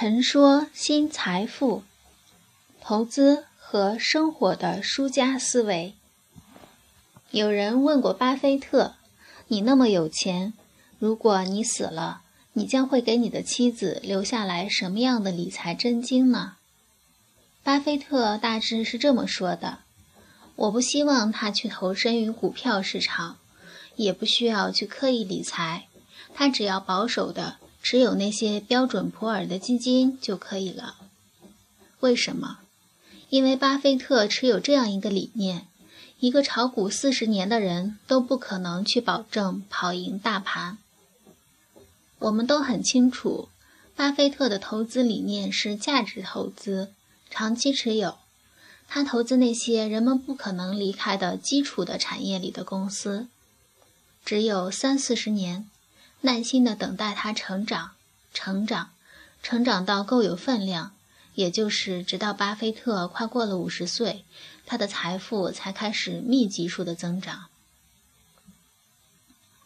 陈说新财富、投资和生活的输家思维。有人问过巴菲特：“你那么有钱，如果你死了，你将会给你的妻子留下来什么样的理财真经呢？”巴菲特大致是这么说的：“我不希望他去投身于股票市场，也不需要去刻意理财，他只要保守的。”持有那些标准普尔的基金就可以了。为什么？因为巴菲特持有这样一个理念：一个炒股四十年的人都不可能去保证跑赢大盘。我们都很清楚，巴菲特的投资理念是价值投资，长期持有。他投资那些人们不可能离开的基础的产业里的公司，只有三四十年。耐心地等待他成长，成长，成长到够有分量，也就是直到巴菲特快过了五十岁，他的财富才开始密集数的增长。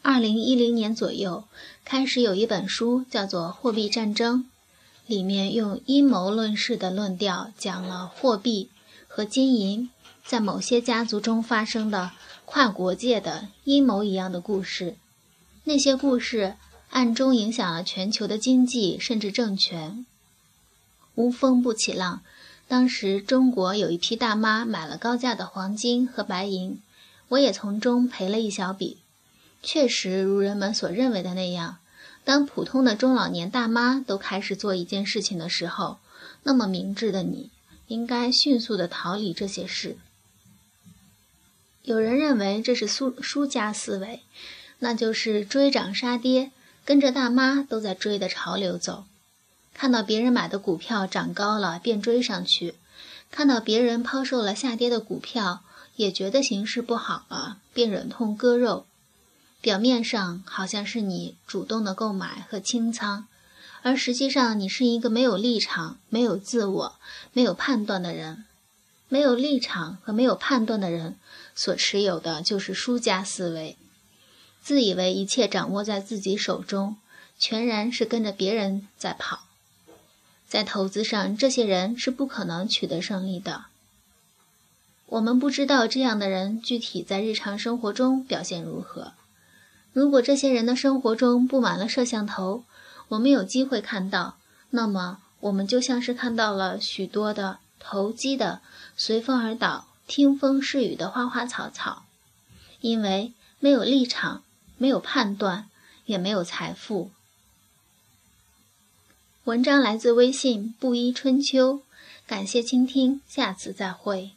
二零一零年左右，开始有一本书叫做《货币战争》，里面用阴谋论式的论调讲了货币和金银在某些家族中发生的跨国界的阴谋一样的故事。那些故事暗中影响了全球的经济，甚至政权。无风不起浪。当时中国有一批大妈买了高价的黄金和白银，我也从中赔了一小笔。确实如人们所认为的那样，当普通的中老年大妈都开始做一件事情的时候，那么明智的你应该迅速地逃离这些事。有人认为这是输输家思维。那就是追涨杀跌，跟着大妈都在追的潮流走。看到别人买的股票涨高了，便追上去；看到别人抛售了下跌的股票，也觉得形势不好了，便忍痛割肉。表面上好像是你主动的购买和清仓，而实际上你是一个没有立场、没有自我、没有判断的人。没有立场和没有判断的人所持有的就是输家思维。自以为一切掌握在自己手中，全然是跟着别人在跑。在投资上，这些人是不可能取得胜利的。我们不知道这样的人具体在日常生活中表现如何。如果这些人的生活中布满了摄像头，我们有机会看到，那么我们就像是看到了许多的投机的、随风而倒、听风是雨的花花草草，因为没有立场。没有判断，也没有财富。文章来自微信布衣春秋，感谢倾听，下次再会。